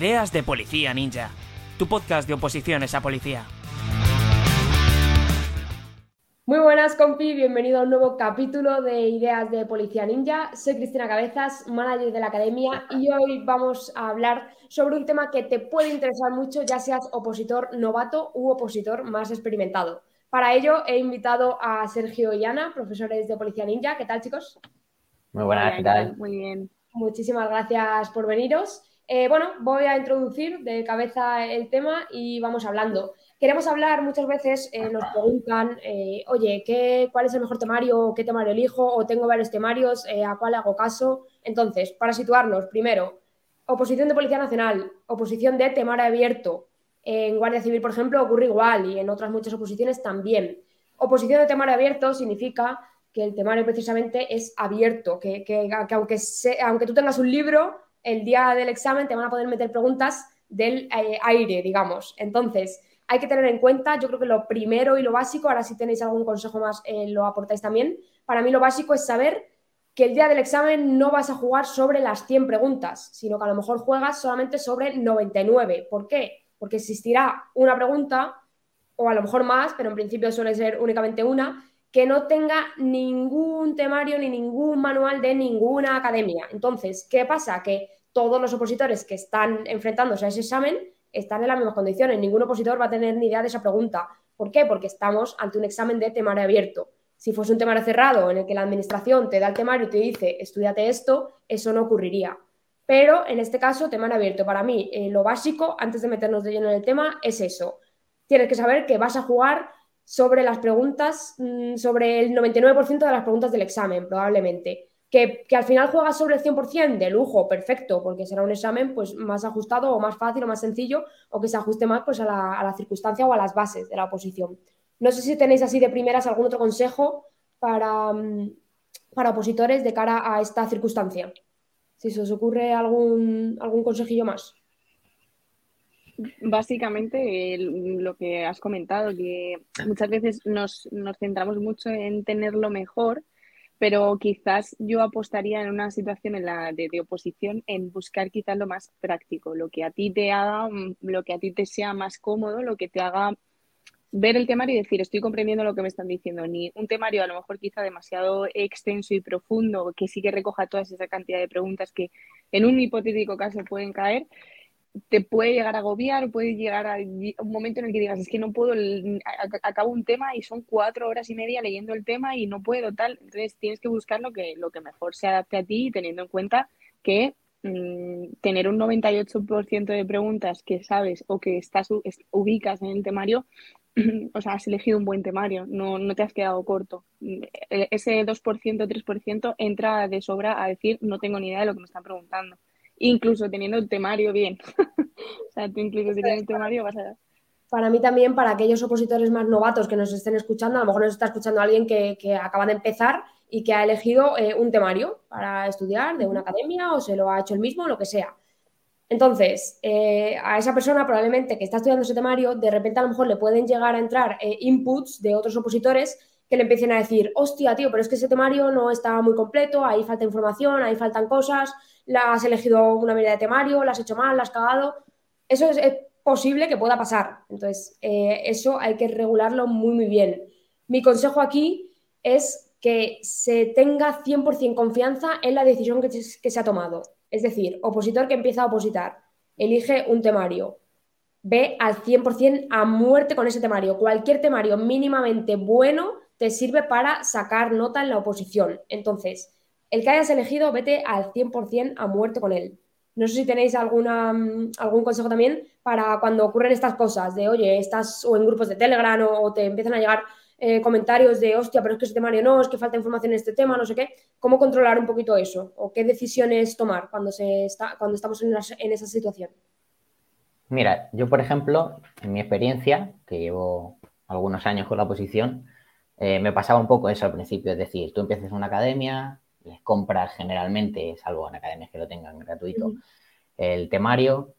Ideas de Policía Ninja, tu podcast de oposiciones a policía. Muy buenas, compi, bienvenido a un nuevo capítulo de Ideas de Policía Ninja. Soy Cristina Cabezas, manager de la academia, y hoy vamos a hablar sobre un tema que te puede interesar mucho, ya seas opositor novato u opositor más experimentado. Para ello he invitado a Sergio y Ana, profesores de Policía Ninja. ¿Qué tal, chicos? Muy buenas, ¿qué tal? Muy bien. Muchísimas gracias por veniros. Eh, bueno, voy a introducir de cabeza el tema y vamos hablando. Queremos hablar, muchas veces eh, nos preguntan, eh, oye, ¿qué, ¿cuál es el mejor temario? ¿Qué temario elijo? ¿O tengo varios temarios? ¿A cuál hago caso? Entonces, para situarnos, primero, oposición de Policía Nacional, oposición de temario abierto. En Guardia Civil, por ejemplo, ocurre igual y en otras muchas oposiciones también. Oposición de temario abierto significa que el temario precisamente es abierto, que, aunque, aunque tú tengas un libro, el día del examen te van a poder meter preguntas del eh, aire, digamos. Entonces, hay que tener en cuenta, yo creo que lo primero y lo básico, ahora si tenéis algún consejo más, eh, lo aportáis también. Para mí lo básico es saber que el día del examen no vas a jugar sobre las 100 preguntas, sino que a lo mejor juegas solamente sobre 99. ¿Por qué? Porque existirá una pregunta, o a lo mejor más, pero en principio suele ser únicamente una, que no tenga ningún temario ni ningún manual de ninguna academia. Entonces, ¿qué pasa? Que todos los opositores que están enfrentándose a ese examen están en las mismas condiciones. Ningún opositor va a tener ni idea de esa pregunta. ¿Por qué? Porque estamos ante un examen de temario abierto. Si fuese un temario cerrado en el que la administración te da el temario y te dice, estudiate esto, eso no ocurriría. Pero en este caso, temario abierto. Para mí, eh, lo básico, antes de meternos de lleno en el tema, es eso. Tienes que saber que vas a jugar sobre las preguntas, mm, sobre el 99% de las preguntas del examen, probablemente. Que, al final juegas sobre el 100% de lujo, perfecto, porque será un examen pues, más ajustado o más fácil o más sencillo, o que se ajuste más pues, a, la, circunstancia o a las bases de la oposición. No sé si tenéis así de primeras algún otro consejo para, mm, para opositores de cara a esta circunstancia. Si se os ocurre algún, algún consejillo más. Básicamente lo que has comentado, que muchas veces nos, centramos mucho en tenerlo mejor, pero quizás yo apostaría en una situación en la de, oposición en buscar quizás lo más práctico, lo que a ti te haga, mm, lo que a ti te sea más cómodo, lo que te haga ver el temario y decir, estoy comprendiendo lo que me están diciendo, ni un temario a lo mejor quizá demasiado extenso y profundo, que sí que recoja toda esa cantidad de preguntas que en un hipotético caso pueden caer, te puede llegar a agobiar, puede llegar a un momento en el que digas, es que no puedo, acabo un tema y son cuatro horas y media leyendo el tema y no puedo tal. Entonces tienes que buscar lo que, lo que mejor se adapte a ti, teniendo en cuenta que mm, tener un 98% de preguntas que sabes o que estás ubicas en el temario, o sea, has elegido un buen temario, no, no te has quedado corto. E, ese 2%, 3% entra de sobra a decir, no tengo ni idea de lo que me están preguntando incluso teniendo el temario bien. o sea, tú incluso teniendo el temario vas a... Para mí también, para aquellos opositores más novatos que nos estén escuchando, a lo mejor nos está escuchando alguien que, acaba de empezar y que ha elegido eh, un temario para estudiar de una academia o se lo ha hecho el mismo, lo que sea. Entonces, eh, a esa persona probablemente que está estudiando ese temario, de repente a lo mejor le pueden llegar a entrar eh, inputs de otros opositores que le empiecen a decir, hostia, tío, pero es que ese temario no está muy completo, ahí falta información, ahí faltan cosas, la has elegido una medida de temario, la has hecho mal, la has cagado. Eso es, posible que pueda pasar. Entonces, eh, eso hay que regularlo muy, muy bien. Mi consejo aquí es que se tenga 100% confianza en la decisión que se, ha tomado. Es decir, opositor que empieza a opositar, elige un temario, ve al 100% a muerte con ese temario. Cualquier temario mínimamente bueno te sirve para sacar nota en la oposición. Entonces, el que hayas elegido, vete al 100% a muerte con él. No sé si tenéis alguna, mm, algún consejo también para cuando ocurren estas cosas, de oye, estás o en grupos de Telegram o, te empiezan a llegar eh, comentarios de hostia, pero es que ese temario no, es que falta información en este tema, no sé qué. ¿Cómo controlar un poquito eso? ¿O qué decisiones tomar cuando, se está, cuando estamos en, en esa situación? Mira, yo por ejemplo, en mi experiencia, que llevo algunos años con la posición, eh, me pasaba un poco eso al principio, es decir, tú empiezas en una academia, les compras generalmente, salvo en academias que lo tengan gratuito, el temario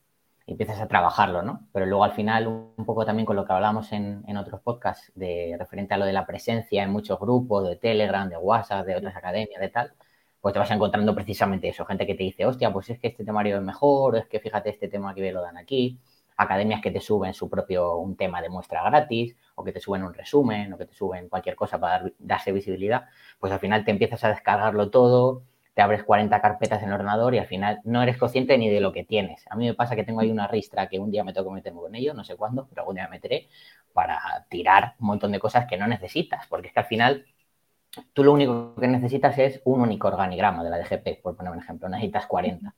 y empiezas a trabajarlo, ¿no? Pero luego al final, un poco también con lo que hablamos en, otros podcasts, de referente a lo de la presencia en muchos grupos, de Telegram, de WhatsApp, de otras academias, de tal, pues te vas encontrando precisamente eso, gente que te dice, hostia, pues es que este temario es mejor, es que fíjate este tema que lo dan aquí, academias que te suben su propio, un tema de muestra gratis, o que te suben un resumen, o que te suben cualquier cosa para darse visibilidad, pues al final te empiezas a descargarlo todo, te abres 40 carpetas en el ordenador y al final no eres consciente ni de lo que tienes. A mí me pasa que tengo ahí una ristra que un día me tengo que meterme con ello, no sé cuándo, pero algún día me meteré para tirar un montón de cosas que no necesitas, porque es que al final tú lo único que necesitas es un único organigrama de la DGP, por poner un ejemplo, necesitas 40.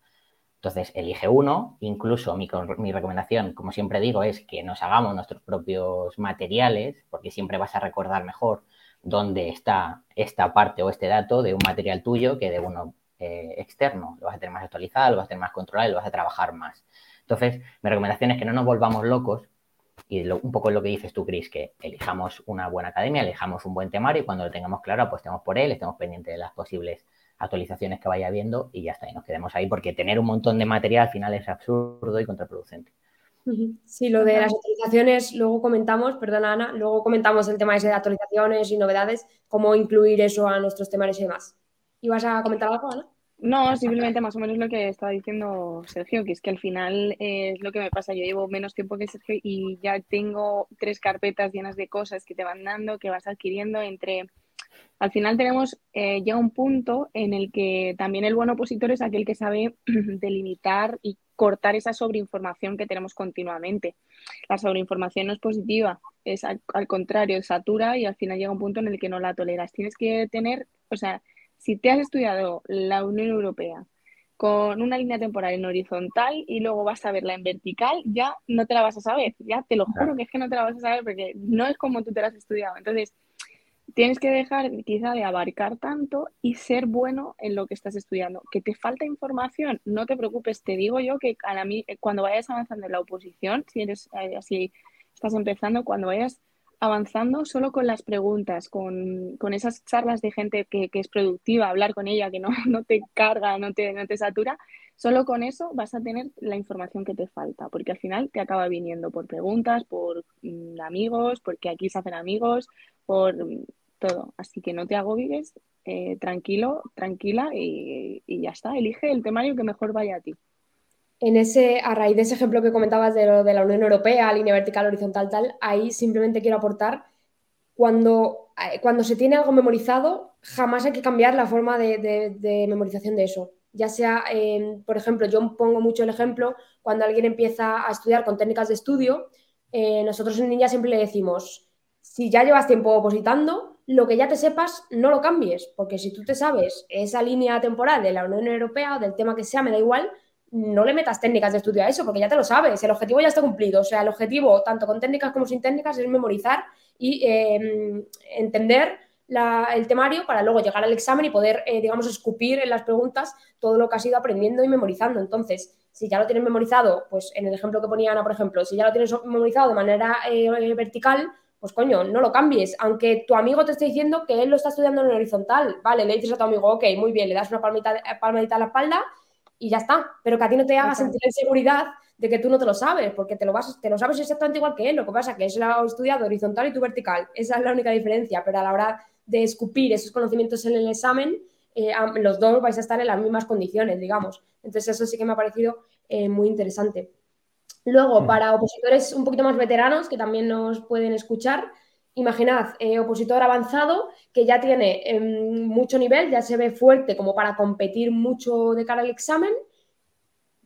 Entonces, elige uno, incluso mi, mi, recomendación, como siempre digo, es que nos hagamos nuestros propios materiales, porque siempre vas a recordar mejor dónde está esta parte o este dato de un material tuyo que de uno eh, externo. Lo vas a tener más actualizado, lo vas a tener más controlado y lo vas a trabajar más. Entonces, mi recomendación es que no nos volvamos locos y un poco lo que dices tú, Cris, que elijamos una buena academia, elijamos un buen temario y cuando lo tengamos claro, apostemos por él, estemos pendientes de las posibles actualizaciones que vaya viendo y ya está, y nos quedemos ahí porque tener un montón de material al final es absurdo y contraproducente. Sí, lo de las actualizaciones, luego comentamos, perdona Ana, luego comentamos el tema ese de actualizaciones y novedades, cómo incluir eso a nuestros temarios y demás. ¿Ibas a comentar algo, Ana? No, simplemente más o menos lo que estaba diciendo Sergio, que es que al final es lo que me pasa. Yo llevo menos tiempo que Sergio y ya tengo tres carpetas llenas de cosas que te van dando, que vas adquiriendo entre... Al final tenemos eh, ya un punto en el que también el buen opositor es aquel que sabe delimitar y cortar esa sobreinformación que tenemos continuamente. La sobreinformación no es positiva, es al, al contrario, satura y al final llega un punto en el que no la toleras. Tienes que tener, o sea, si te has estudiado la Unión Europea con una línea temporal en horizontal y luego vas a verla en vertical, ya no te la vas a saber. Ya te lo juro que es que no te la vas a saber porque no es como tú te la has estudiado. Entonces, tienes que dejar quizá de abarcar tanto y ser bueno en lo que estás estudiando. Que te falta información, no te preocupes. Te digo yo que a mí, cuando vayas avanzando en la oposición, si eres eh, así, estás empezando, cuando vayas avanzando solo con las preguntas, con, esas charlas de gente que, es productiva, hablar con ella, que no, no te carga, no te, no te satura, solo con eso vas a tener la información que te falta, porque al final te acaba viniendo por preguntas, por mm, amigos, porque aquí se hacen amigos, por todo. Así que no te agobies, eh, tranquilo, tranquila y, y ya está. Elige el temario que mejor vaya a ti en ese, a raíz de ese ejemplo que comentabas de, lo, de la Unión Europea, línea vertical, horizontal, tal, ahí simplemente quiero aportar, cuando, eh, cuando se tiene algo memorizado, jamás hay que cambiar la forma de, memorización de eso. Ya sea, por ejemplo, yo pongo mucho el ejemplo, cuando alguien empieza a estudiar con técnicas de estudio, eh, nosotros en Ninja siempre le decimos, si ya llevas tiempo opositando, lo que ya te sepas, no lo cambies, porque si tú te sabes esa línea temporal de la Unión Europea o del tema que sea, me da igual, no le metas técnicas de estudio a eso, porque ya te lo sabes, el objetivo ya está cumplido. O sea, el objetivo, tanto con técnicas como sin técnicas, es memorizar y em, entender el temario para luego llegar al examen y poder, eh, digamos, escupir en las preguntas todo lo que has ido aprendiendo y memorizando. Entonces, si ya lo tienes memorizado, pues en el ejemplo que ponía Ana, por ejemplo, si ya lo tienes memorizado de manera eh, vertical, pues coño, no lo cambies. Aunque tu amigo te esté diciendo que él lo está estudiando en horizontal, vale, le dices a tu amigo, ok, muy bien, le das una palmadita, palmadita a la espalda y ya está. Pero que a ti no te haga sentir inseguridad de que tú no te lo sabes, porque te lo, vas, te lo sabes exactamente igual que él. Lo que pasa es que él lo ha estudiado horizontal y tú vertical. Esa es la única diferencia. Pero a la hora de escupir esos conocimientos en el examen, eh, los dos vais a estar en las mismas condiciones, digamos. Entonces, eso sí que me ha parecido eh, muy interesante. Luego, hmm. para opositores un poquito más veteranos, que también nos pueden escuchar, imaginad, eh, opositor avanzado que ya tiene em, mucho nivel, ya se ve fuerte como para competir mucho de cara al examen.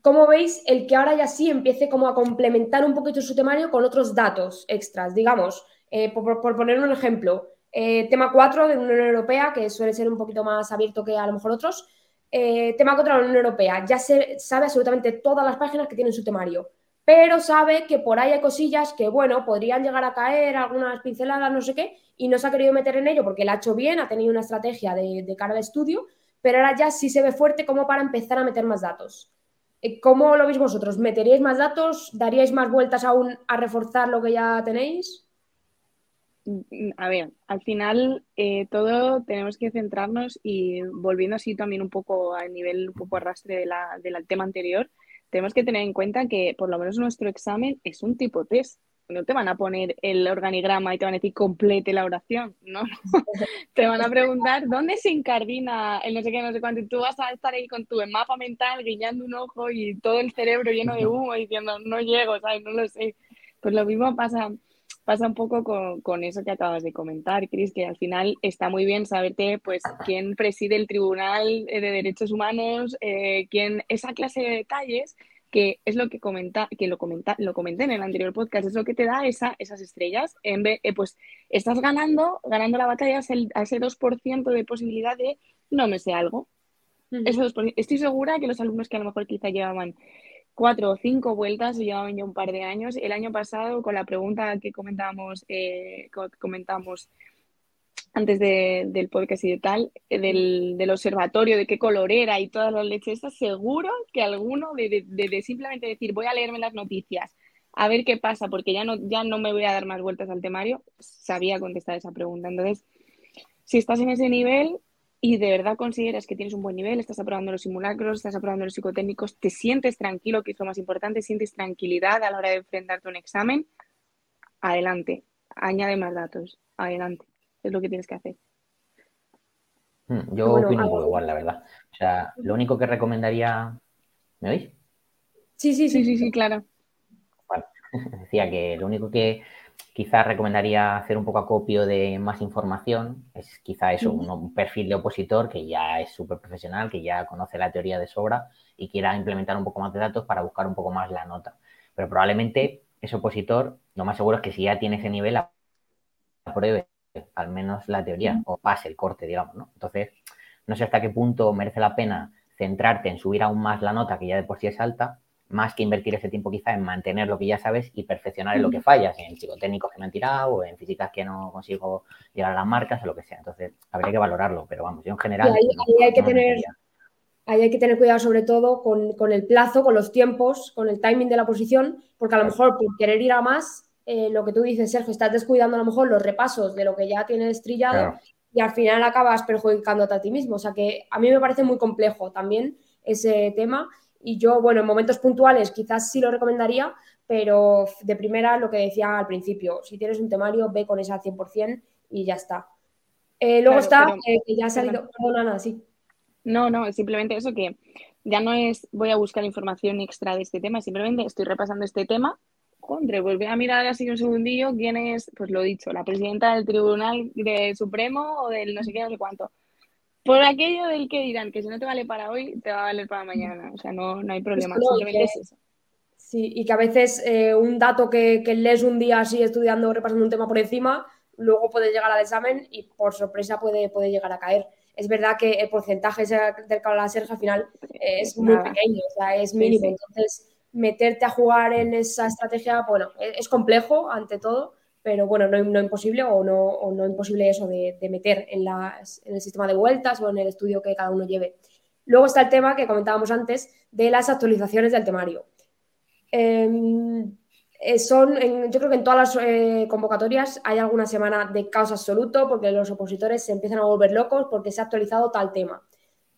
¿Cómo veis el que ahora ya sí empiece como a complementar un poquito su temario con otros datos extras? Digamos, eh, por, poner un ejemplo, eh, tema 4 de la Unión Europea, que suele ser un poquito más abierto que a lo mejor otros. tema 4 de la Unión Europea, ya se sabe absolutamente todas las páginas que tienen su temario pero sabe que por ahí hay cosillas que, bueno, podrían llegar a caer, algunas pinceladas, no sé qué, y no se ha querido meter en ello porque la ha hecho bien, ha tenido una estrategia de, cara al estudio, pero ahora ya sí se ve fuerte como para empezar a meter más datos. Eh, ¿Cómo lo veis vosotros? ¿Meteríais más datos? ¿Daríais más vueltas aún a reforzar lo que ya tenéis? Mm, a ver, al final eh, todo tenemos que centrarnos y volviendo así también un poco al nivel, un poco arrastre del tema anterior, tenemos que tener en cuenta que por lo menos nuestro examen es un tipo test. no te van a poner el organigrama y te van a decir complete la oración, ¿no? te van a preguntar dónde se incardina el no sé qué, no sé cuánto, y tú vas a estar ahí con tu mapa mental guiñando un ojo y todo el cerebro lleno de humo diciendo no llego, ¿sabes? No lo sé. Pues lo mismo pasa, pasa un poco con, eso que acabas de comentar, Cris, que al final está muy bien saberte pues quién preside el Tribunal de Derechos Humanos, eh, quién, esa clase de detalles que es lo que comenta, que lo comenta, lo comenté en el anterior podcast, es lo que te da esa, esas estrellas. En vez, eh, pues estás ganando, ganando la batalla a ese, 2% de posibilidad de no me sé algo. Estoy segura que los alumnos que a lo mejor quizá llevaban cuatro o cinco vueltas, llevaban ya un par de años, el año pasado con la pregunta que comentábamos, eh, comentamos antes del podcast y de tal, eh, del, observatorio, de qué color era y todas las leches seguro que alguno de, simplemente decir voy a leerme las noticias, a ver qué pasa, porque ya no, ya no me voy a dar más vueltas al temario, sabía contestar esa pregunta. Entonces, si estás en ese nivel y de verdad consideras que tienes un buen nivel, estás aprobando los simulacros, estás aprobando los psicotécnicos, te sientes tranquilo, que es lo más importante, sientes tranquilidad a la hora de enfrentarte a un examen, adelante, añade más datos, adelante es lo que tienes que hacer. Hmm, yo opino igual, la verdad. O sea, lo único que recomendaría. ¿Me oís? Sí, sí, sí, sí, sí, claro. Decía que lo único que quizás recomendaría hacer un poco acopio de más información es quizá eso, un, perfil de opositor que ya es súper profesional, que ya conoce la teoría de sobra y quiera implementar un poco más de datos para buscar un poco más la nota. Pero probablemente ese opositor, lo más seguro es que si ya tiene ese nivel, apruebe al menos la teoría, o pase el corte, digamos, ¿no? Entonces, no sé hasta qué punto merece la pena centrarte en subir aún más la nota, que ya de por sí es alta, más que invertir ese tiempo quizá en mantener lo que ya sabes y perfeccionar en lo que fallas, en psicotécnicos que me han tirado, o en físicas que no consigo llegar a las marcas, o lo que sea. Entonces, habría que valorarlo, pero vamos, yo en general... ahí, hay que tener... Ahí hay que tener cuidado sobre todo con, con, el plazo, con los tiempos, con el timing de la posición, porque a lo mejor por querer ir a más eh, lo que tú dices, Sergio, estás descuidando a lo mejor los repasos de lo que ya tienes trillado y al final acabas perjudicándote a ti mismo. O sea que a mí me parece muy complejo también ese tema y yo, bueno, en momentos puntuales quizás sí lo recomendaría, pero de primera lo que decía al principio, si tienes un temario, ve con esa al 100% y ya está. Eh, luego está, eh, que ya ha salido, perdona, nada, sí. No, no, simplemente eso que ya no es voy a buscar información extra de este tema, simplemente estoy repasando este tema Contra, pues voy a mirar así un segundillo quién es, pues lo dicho, la presidenta del Tribunal de Supremo o del no sé qué, no sé cuánto. Por aquello del que dirán que si no te vale para hoy, te va a valer para mañana. O sea, no, no hay problema. Simplemente es eso. Sí, y que a veces eh, un dato que, que, lees un día así estudiando, repasando un tema por encima, luego puede llegar al examen y por sorpresa puede, puede llegar a caer. Es verdad que el porcentaje del que la Sergio al final es muy pequeño, o sea, es mínimo. Entonces, meterte a jugar en esa estrategia, bueno, e-, es complejo ante todo, pero bueno, no, no imposible o no, o no imposible eso de, meter en, en, el sistema de vueltas o en el estudio que cada uno lleve. Luego está el tema que comentábamos antes de las actualizaciones del temario. Em, eh, son, yo creo que en todas las eh, convocatorias hay alguna semana de caos absoluto porque los opositores se empiezan a volver locos porque se ha actualizado tal tema.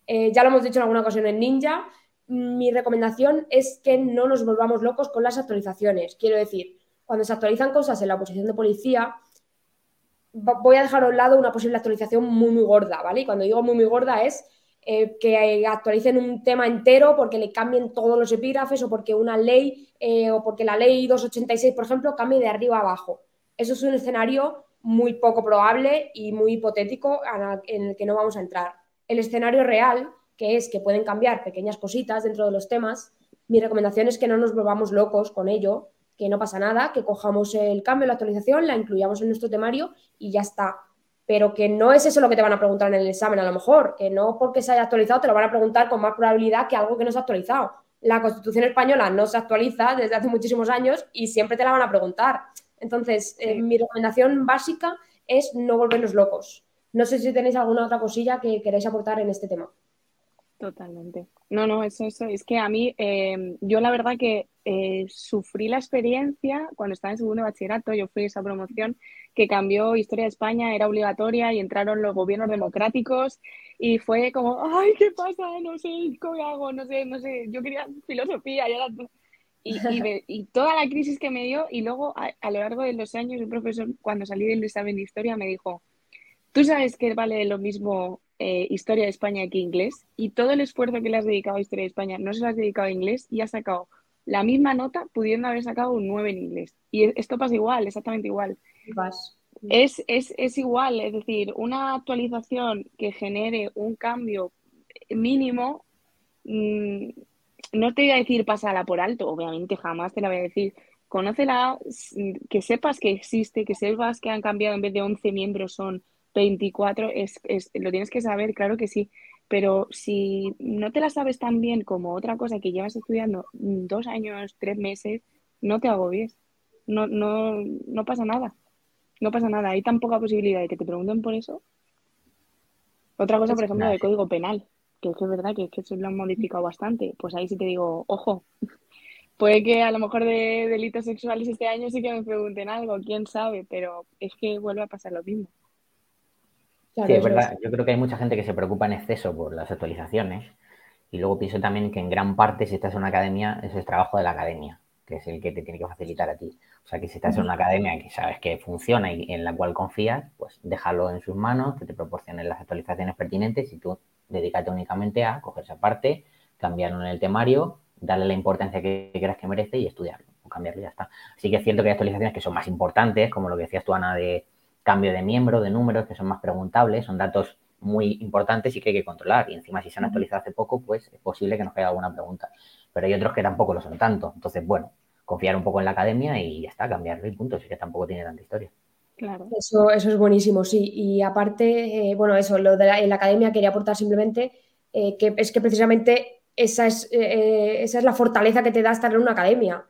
Eh, ya lo hemos dicho en alguna ocasión en Ninja, mi recomendación es que no nos volvamos locos con las actualizaciones. Quiero decir, cuando se actualizan cosas en la posición de policía, voy a dejar a un lado una posible actualización muy, muy gorda, ¿vale? Y cuando digo muy, muy gorda es eh, que actualicen un tema entero porque le cambien todos los epígrafes o porque una ley eh, o porque la ley 286, por ejemplo, cambie de arriba a abajo. Eso es un escenario muy poco probable y muy hipotético en el que no vamos a entrar. El escenario real que es que pueden cambiar pequeñas cositas dentro de los temas. Mi recomendación es que no nos volvamos locos con ello, que no pasa nada, que cojamos el cambio, la actualización, la incluyamos en nuestro temario y ya está. Pero que no es eso lo que te van a preguntar en el examen, a lo mejor, que no porque se haya actualizado te lo van a preguntar con más probabilidad que algo que no se ha actualizado. La Constitución española no se actualiza desde hace muchísimos años y siempre te la van a preguntar. Entonces, eh, mi recomendación básica es no volvernos locos. No sé si tenéis alguna otra cosilla que queréis aportar en este tema. Totalmente. No, no, eso, eso. Es que a mí, eh, yo la verdad que eh, sufrí la experiencia cuando estaba en segundo bachillerato, yo fui a esa promoción que cambió Historia de España, era obligatoria y entraron los gobiernos democráticos y fue como, ay, ¿qué pasa? No sé, ¿cómo hago? No sé, no sé, yo quería filosofía y, y, toda la crisis que me dio, y luego a, lo largo de los años, el profesor, cuando salí del examen de historia, me dijo: Tú sabes que vale lo mismo eh, historia de España que inglés, y todo el esfuerzo que le has dedicado a historia de España no se lo has dedicado a inglés y has sacado la misma nota pudiendo haber sacado un 9 en inglés. Y esto pasa igual, exactamente igual. Es, es, es igual, es decir, una actualización que genere un cambio mínimo, mm, no te voy a decir pásala por alto, obviamente jamás te la voy a decir. Conócela, que sepas que existe, que sepas que han cambiado en vez de 11 miembros son 24, es, es, lo tienes que saber, claro que sí. Pero si no te la sabes tan bien como otra cosa que llevas estudiando dos años, tres meses, no te agobies. No, no, no pasa nada. No pasa nada. Hay tan poca posibilidad de que te pregunten por eso. Otra cosa, por ejemplo, del código penal, que es que es verdad que, es que eso lo han modificado bastante. Pues ahí sí te digo, ojo, puede que a lo mejor de delitos sexuales este año sí que me pregunten algo, quién sabe, pero es que vuelve a pasar lo mismo sí, es verdad. Yo creo que hay mucha gente que se preocupa en exceso por las actualizaciones y luego pienso también que en gran parte si estás en una academia es el trabajo de la academia, que es el que te tiene que facilitar a ti. O sea que si estás en una academia que sabes que funciona y en la cual confías, pues déjalo en sus manos, que te proporcionen las actualizaciones pertinentes y tú dedícate únicamente a coger esa parte, cambiarlo en el temario, darle la importancia que creas que merece y estudiarlo o cambiarlo y ya está. Así que es cierto que hay actualizaciones que son más importantes, como lo que decías tú, Ana, de cambio de miembro, de números, que son más preguntables, son datos muy importantes y que hay que controlar. Y encima, si se han actualizado hace poco, pues es posible que nos caiga alguna pregunta. Pero hay otros que tampoco lo son tanto. Entonces, bueno, confiar un poco en la academia y ya está, cambiarlo y punto. Así que tampoco tiene tanta historia. Claro. Eso, eso es buenísimo, sí. Y aparte, eh, bueno, eso, lo de la, en la academia quería aportar simplemente eh, que es que precisamente esa es, eh, esa es la fortaleza que te da estar en una academia.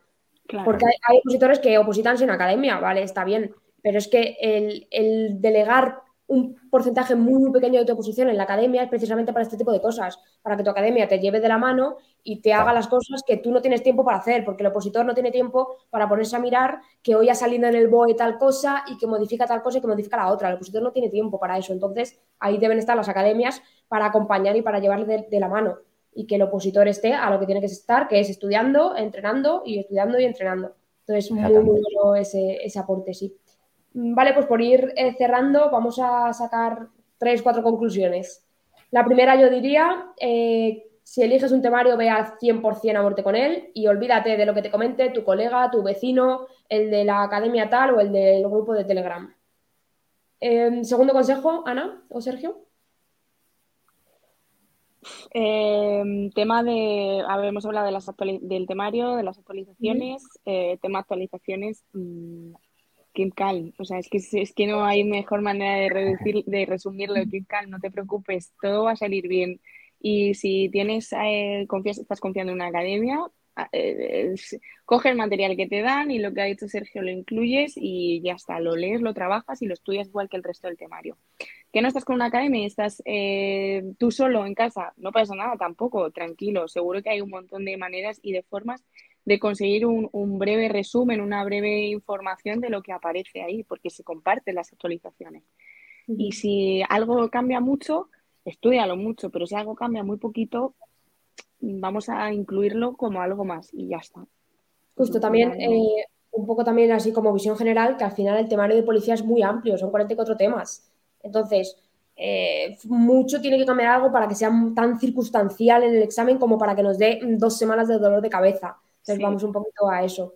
Porque hay, hay, opositores que opositan sin academia, ¿vale? Está bien pero es que el, delegar un porcentaje muy, muy pequeño de tu oposición en la academia es precisamente para este tipo de cosas, para que tu academia te lleve de la mano y te haga las cosas que tú no tienes tiempo para hacer, porque el opositor no tiene tiempo para ponerse a mirar que hoy ha salido en el BOE tal cosa y que modifica tal cosa y que modifica la otra. El opositor no tiene tiempo para eso. Entonces, ahí deben estar las academias para acompañar y para llevarle de, la mano y que el opositor esté a lo que tiene que estar, que es estudiando, entrenando y estudiando y entrenando. Entonces, muy bueno ese, ese aporte, sí. Mm, vale, pues por ir eh, cerrando, vamos a sacar tres, cuatro conclusiones. La primera yo diría, eh, si eliges un temario, ve al 100% a muerte con él y olvídate de lo que te comente tu colega, tu vecino, el de la academia tal o el del grupo de Telegram. Em, segundo consejo, Ana o Sergio. Em, tema de, habíamos hablado de las del temario, de las actualizaciones, eh, tema actualizaciones, mm, Keep calm. O sea, es que, es que no hay mejor manera de, reducir, de resumirlo. Keep calm, no te preocupes, todo va a salir bien. Y si tienes, eh, estás confiando en una academia, eh, coge el material que te dan y lo que ha dicho Sergio lo incluyes y ya está, lo lees, lo trabajas y lo estudias igual que el resto del temario. Que no estás con una academia y estás eh, tú solo en casa, no pasa nada tampoco, tranquilo, seguro que hay un montón de maneras y de formas de conseguir un, breve resumen, una breve información de lo que aparece ahí, porque se comparten las actualizaciones. Y si algo cambia mucho, estudialo mucho, pero si algo cambia muy poquito, vamos a incluirlo como algo más y ya está. Justo también, eh, un poco también así como visión general, que al final el temario de policía es muy amplio, son 44 temas. Entonces, eh, mucho tiene que cambiar algo para que sea tan circunstancial en el examen como para que nos dé dos semanas de dolor de cabeza. Entonces vamos un poquito a eso.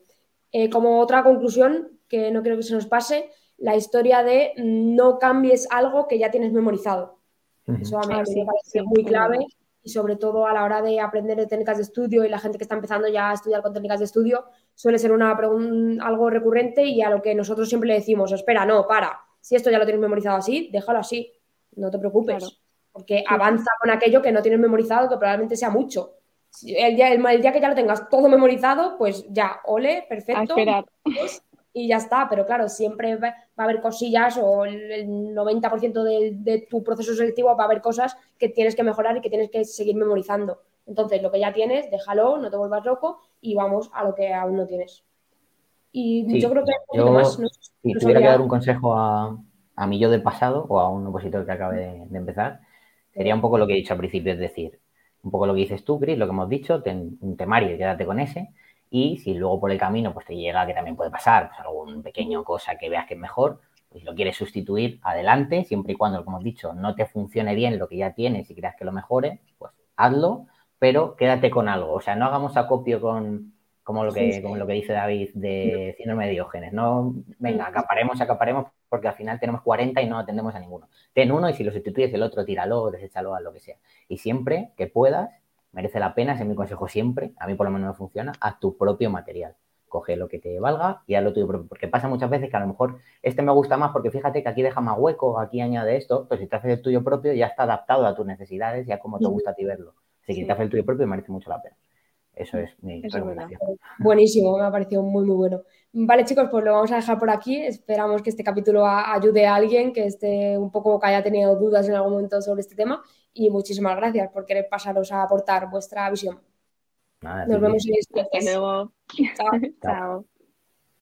Eh, como otra conclusión, que no creo que se nos pase, la historia de no cambies algo que ya tienes memorizado. Eso a mí ah, me parece muy clave y sobre todo a la hora de aprender de técnicas de estudio y la gente que está empezando ya a estudiar con técnicas de estudio suele ser una algo recurrente y a lo que nosotros siempre le decimos, espera, no, para, si esto ya lo tienes memorizado así, déjalo así, no te preocupes, porque avanza con aquello que no tienes memorizado que probablemente sea mucho el día, el, día que ya lo tengas todo memorizado, pues ya, ole, perfecto. Y ya está, pero claro, siempre va, a haber cosillas o el, 90% de, de, tu proceso selectivo va a haber cosas que tienes que mejorar y que tienes que seguir memorizando. Entonces, lo que ya tienes, déjalo, no te vuelvas loco y vamos a lo que aún no tienes. Y yo creo que yo, más, si tuviera que dar un consejo a, a mi yo del pasado o a un opositor que acabe de empezar, sería un poco lo que he dicho al principio, es decir, un poco lo que dices tú, Chris, lo que hemos dicho, ten un temario y quédate con ese. Y si luego por el camino pues te llega, que también puede pasar, pues algún pequeño cosa que veas que es mejor, pues lo quieres sustituir, adelante, siempre y cuando, como hemos dicho, no te funcione bien lo que ya tienes y creas que lo mejore, pues hazlo, pero quédate con algo. O sea, no hagamos acopio con, como lo que, como lo que dice David de síndrome de Diógenes. No, venga, acaparemos, acaparemos, porque al final tenemos 40 y no atendemos a ninguno. Ten uno y si lo sustituyes el otro, tíralo, deséchalo, a lo que sea. Y siempre que puedas, merece la pena, ese es mi consejo siempre, a mí por lo menos me funciona, haz tu propio material coge lo que te valga y haz lo tuyo propio. Porque pasa muchas veces que a lo mejor este me gusta más porque fíjate que aquí deja más hueco, aquí añade esto, pues si te haces el tuyo propio ya está adaptado a tus necesidades y a cómo te gusta a ti verlo. Así que si te haces el tuyo propio merece mucho la pena. Eso es mi recomendación. Buenísimo, me ha parecido muy, muy bueno. Vale, chicos, pues lo vamos a dejar por aquí. Esperamos que este capítulo ayude a alguien que esté un poco, que haya tenido dudas en algún momento sobre este tema. Y muchísimas gracias por querer pasaros a aportar vuestra visión. Nos vemos en el siguiente. Hasta luego. Chao. Chao.